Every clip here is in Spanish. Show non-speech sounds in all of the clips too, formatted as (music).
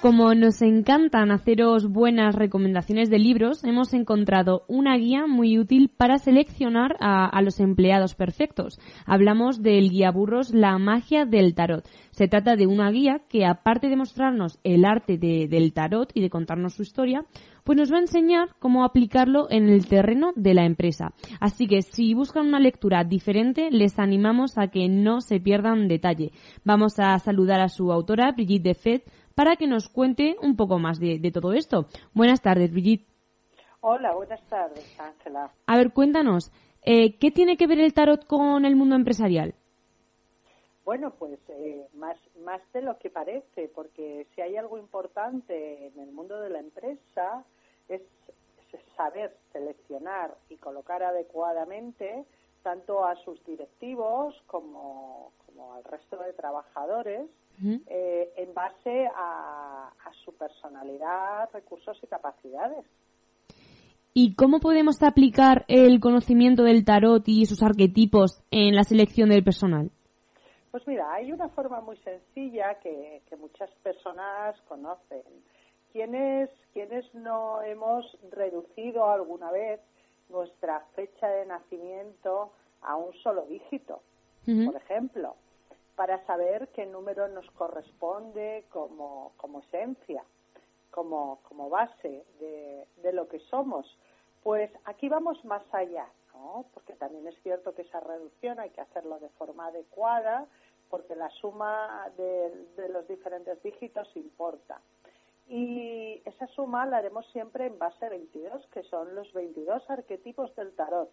Como nos encantan haceros buenas recomendaciones de libros, hemos encontrado una guía muy útil para seleccionar a, los empleados perfectos. Hablamos del guía burros La magia del tarot. Se trata de una guía que, aparte de mostrarnos el arte de, del tarot y de contarnos su historia, pues nos va a enseñar cómo aplicarlo en el terreno de la empresa. Así que si buscan una lectura diferente, les animamos a que no se pierdan detalle. Vamos a saludar a su autora, Brigitte Defet, para que nos cuente un poco más de, de todo esto. Buenas tardes, Brigitte. Hola, buenas tardes, Ángela. A ver, cuéntanos, eh, ¿qué tiene que ver el tarot con el mundo empresarial? Bueno, pues eh, más, más de lo que parece, porque si hay algo importante en el mundo de la empresa es, es saber seleccionar y colocar adecuadamente tanto a sus directivos como, como al resto de trabajadores eh, en base a, a, su personalidad, recursos y capacidades. ¿Y cómo podemos aplicar el conocimiento del tarot y sus arquetipos en la selección del personal? Pues mira, hay una forma muy sencilla que, que muchas personas conocen. Quienes, quienes no hemos reducido alguna vez nuestra fecha de nacimiento a un solo dígito, uh -huh. por ejemplo, para saber qué número nos corresponde como, como esencia, como, como base de, de, lo que somos. Pues aquí vamos más allá, ¿no? Porque también es cierto que esa reducción hay que hacerlo de forma adecuada, porque la suma de, de los diferentes dígitos importa. Y esa suma la haremos siempre en base 22, que son los 22 arquetipos del tarot.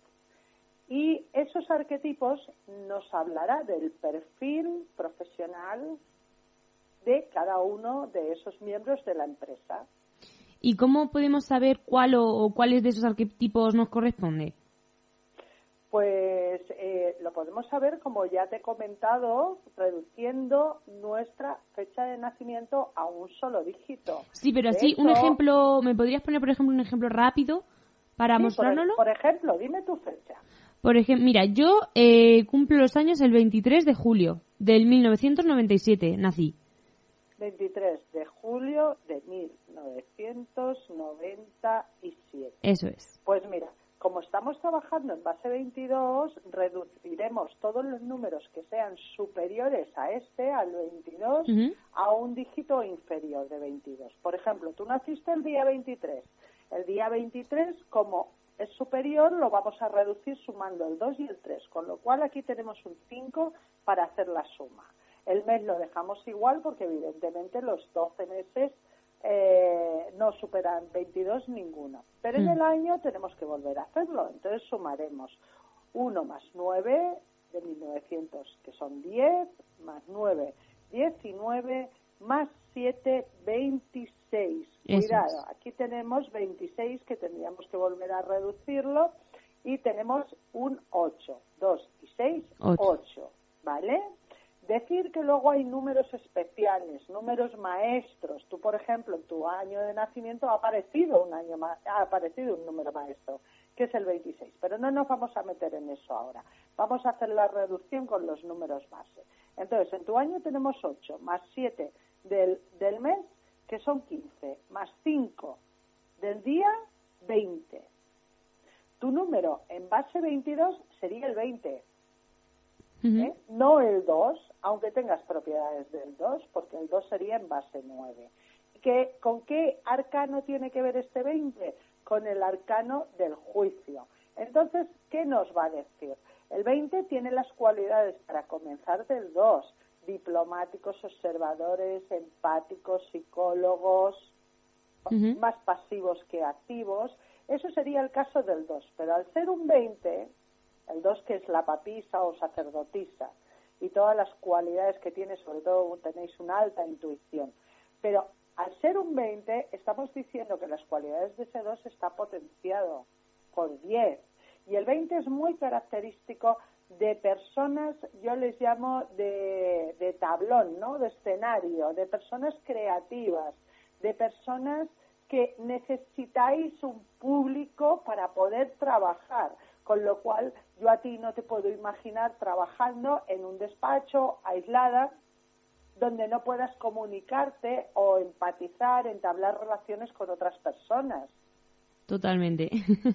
Y esos arquetipos nos hablará del perfil profesional de cada uno de esos miembros de la empresa. ¿Y cómo podemos saber cuál o, o cuáles de esos arquetipos nos corresponde? Pues eh, lo podemos saber, como ya te he comentado, reduciendo nuestra fecha de nacimiento a un solo dígito. Sí, pero así, un ejemplo, ¿me podrías poner, por ejemplo, un ejemplo rápido para sí, mostrárnoslo? Por, por, ejemplo, dime tu fecha. Por ejemplo, mira, yo eh, cumplo los años el 23 de julio del 1997, nací. 23 de julio de 1997. Eso es. Pues mira, como estamos trabajando en base 22, reduciremos todos los números que sean superiores a este, al 22, uh -huh. a un dígito inferior de 22. Por ejemplo, tú naciste el día 23. El día 23, como es superior, lo vamos a reducir sumando el 2 y el 3, con lo cual aquí tenemos un 5 para hacer la suma. El mes lo dejamos igual porque evidentemente los 12 meses eh, no superan 22 ninguno. Pero mm. en el año tenemos que volver a hacerlo. Entonces sumaremos 1 más 9 de 1900, que son 10, más 9, 19, más 7, 26. Eso Cuidado, es. aquí tenemos 26 que tendríamos que volver a reducirlo y tenemos un 8. 2 y 6, 8. 8 ¿Vale? Decir que luego hay números especiales, números maestros. Tú, por ejemplo, en tu año de nacimiento ha aparecido un año ha aparecido un número maestro, que es el 26. Pero no nos vamos a meter en eso ahora. Vamos a hacer la reducción con los números base. Entonces, en tu año tenemos 8 más 7 del, del mes, que son 15, más 5 del día, 20. Tu número en base 22 sería el 20. ¿eh? no el 2, aunque tengas propiedades del 2, porque el 2 sería en base 9. ¿Qué, ¿Con qué arcano tiene que ver este 20? Con el arcano del juicio. Entonces, ¿qué nos va a decir? El 20 tiene las cualidades para comenzar del 2, diplomáticos, observadores, empáticos, psicólogos, uh -huh. más pasivos que activos. Eso sería el caso del 2, pero al ser un 20, el 2 que es la papisa o sacerdotisa, y todas las cualidades que tiene, sobre todo tenéis una alta intuición. Pero al ser un 20, estamos diciendo que las cualidades de ese 2 está potenciado por 10. Y el 20 es muy característico de personas, yo les llamo de, de tablón, ¿no? De escenario, de personas creativas, de personas que necesitáis un público para poder trabajar, con lo cual yo a ti no te puedo imaginar trabajando en un despacho aislada donde no puedas comunicarte o empatizar, entablar relaciones con otras personas. Totalmente.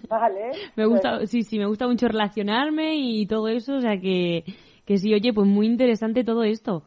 Vale. (laughs) me gusta, pues sí, sí, me gusta mucho relacionarme y todo eso, o sea que, que sí, oye, pues muy interesante todo esto.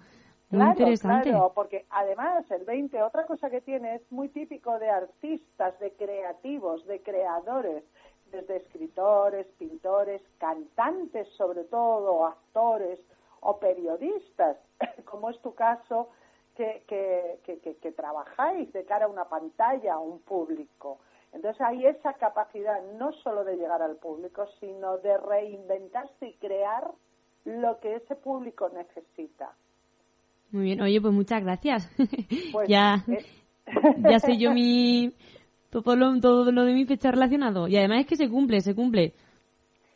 Muy interesante. Claro, porque además el 20, otra cosa que tiene es muy típico de artistas, de creativos, de creadores, desde escritores, pintores, cantantes sobre todo, actores o periodistas, (coughs) como es tu caso, que, que, que, que trabajáis de cara a una pantalla, a un público. Entonces hay esa capacidad no solo de llegar al público, sino de reinventarse y crear lo que ese público necesita. Muy bien, oye, pues muchas gracias. (laughs) Pues, ya, eh, (laughs) ya sé yo mi todo lo, todo lo de mi fecha relacionado. Y además es que se cumple, se cumple.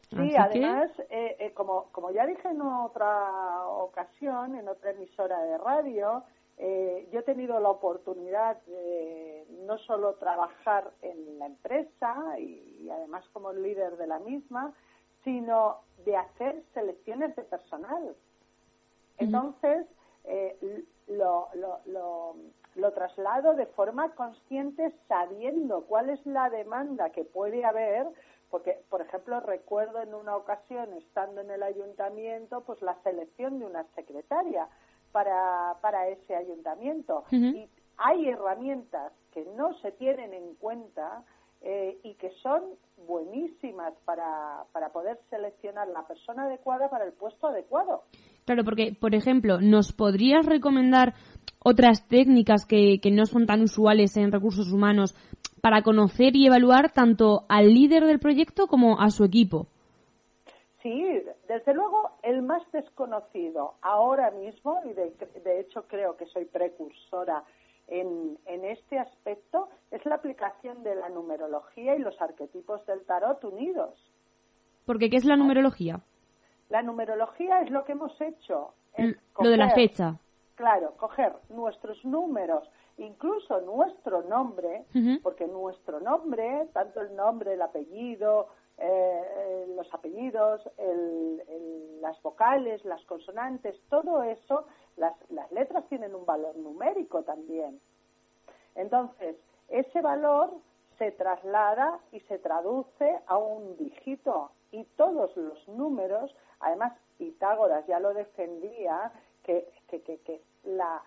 Sí, además, eh, eh, como, como ya dije en otra ocasión, en otra emisora de radio, eh, yo he tenido la oportunidad de no solo trabajar en la empresa y, además como líder de la misma, sino de hacer selecciones de personal. Entonces, eh, lo, lo, lo, traslado de forma consciente sabiendo cuál es la demanda que puede haber porque, por ejemplo, recuerdo en una ocasión, estando en el ayuntamiento, pues la selección de una secretaria para, para ese ayuntamiento. Y hay herramientas que no se tienen en cuenta eh, y que son buenísimas para, para poder seleccionar la persona adecuada para el puesto adecuado. Claro, porque, por ejemplo, ¿nos podrías recomendar otras técnicas que, que no son tan usuales en recursos humanos para conocer y evaluar tanto al líder del proyecto como a su equipo? Desde luego el más desconocido ahora mismo, y de, hecho creo que soy precursora en, en, este aspecto, es la aplicación de la numerología y los arquetipos del tarot unidos. Porque ¿qué es la numerología? La numerología es lo que hemos hecho. lo de la fecha. Claro, coger nuestros números, incluso nuestro nombre, porque nuestro nombre, tanto el nombre, el apellido, eh, los apellidos, las vocales, las consonantes, todo eso, las, letras tienen un valor numérico también. Entonces, ese valor se traslada y se traduce a un dígito y todos los números, además Pitágoras ya lo defendía, que, que, que, las,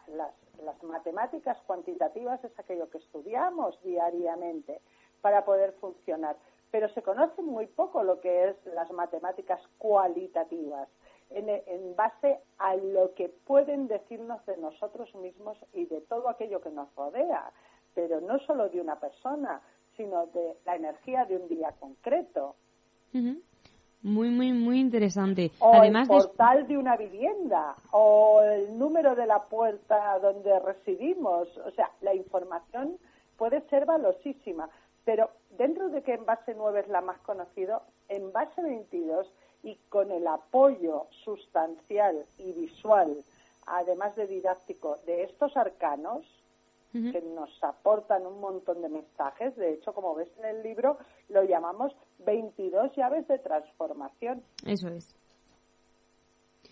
las matemáticas cuantitativas es aquello que estudiamos diariamente para poder funcionar pero se conoce muy poco lo que es las matemáticas cualitativas, en, base a lo que pueden decirnos de nosotros mismos y de todo aquello que nos rodea, pero no solo de una persona, sino de la energía de un día concreto. Muy, muy, muy interesante. O Además el portal de... una vivienda, o el número de la puerta donde residimos. O sea, la información puede ser valosísima, pero dentro de que en base 9 es la más conocida, en base 22 y con el apoyo sustancial y visual, además de didáctico, de estos arcanos, que nos aportan un montón de mensajes. De hecho, como ves en el libro, lo llamamos 22 llaves de transformación. Eso es.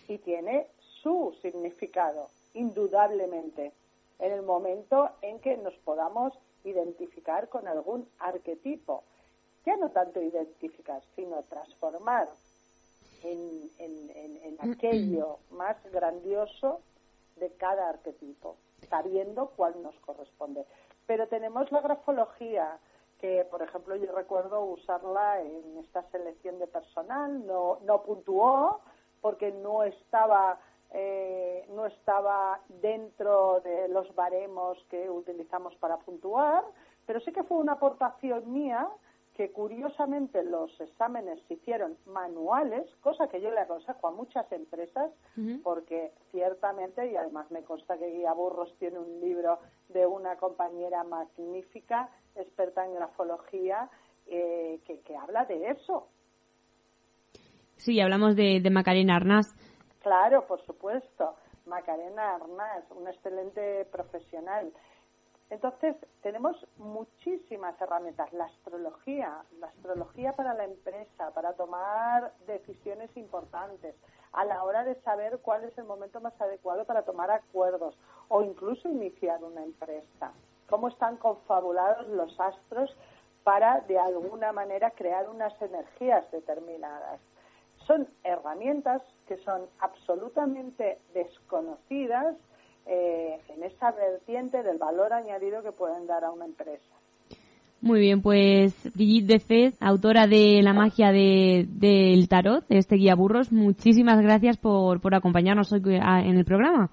Y tiene su significado, indudablemente, en el momento en que nos podamos identificar con algún arquetipo. Ya no tanto identificar, sino transformar en, aquello más grandioso de cada arquetipo, sabiendo cuál nos corresponde. Pero tenemos la grafología, que por ejemplo yo recuerdo usarla en esta selección de personal, no, no puntuó porque no estaba eh, no estaba dentro de los baremos que utilizamos para puntuar, pero sí que fue una aportación mía que curiosamente los exámenes se hicieron manuales, cosa que yo le aconsejo a muchas empresas, porque ciertamente, y además me consta que Guía Burros tiene un libro de de una compañera magnífica, experta en grafología, eh, que, que, habla de eso. Sí, hablamos de, de Macarena Arnaz. Claro, por supuesto. Macarena Arnaz, una excelente profesional. Entonces, tenemos muchísimas herramientas. La astrología, la astrología para la empresa, para tomar decisiones importantes, a la hora de saber cuál es el momento más adecuado para tomar acuerdos o incluso iniciar una empresa. Cómo están confabulados los astros para, de alguna manera, crear unas energías determinadas. Son herramientas que son absolutamente desconocidas eh, en esa vertiente del valor añadido que pueden dar a una empresa. Muy bien, pues Brigitte de Fez, autora de La magia del tarot, de este guía burros, muchísimas gracias por, por acompañarnos hoy en el programa.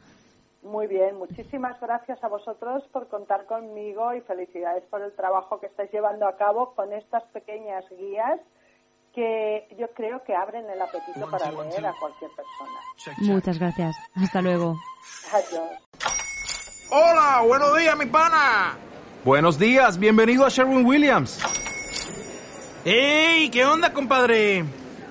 Muy bien, muchísimas gracias a vosotros por contar conmigo y felicidades por el trabajo que estáis llevando a cabo con estas pequeñas guías que yo creo que abren el apetito para leer a cualquier persona. Muchas gracias. Hasta luego. Adiós. Hola, buenos días, mi pana. Buenos días, bienvenido a Sherwin Williams. ¡Ey! ¿Qué onda, compadre?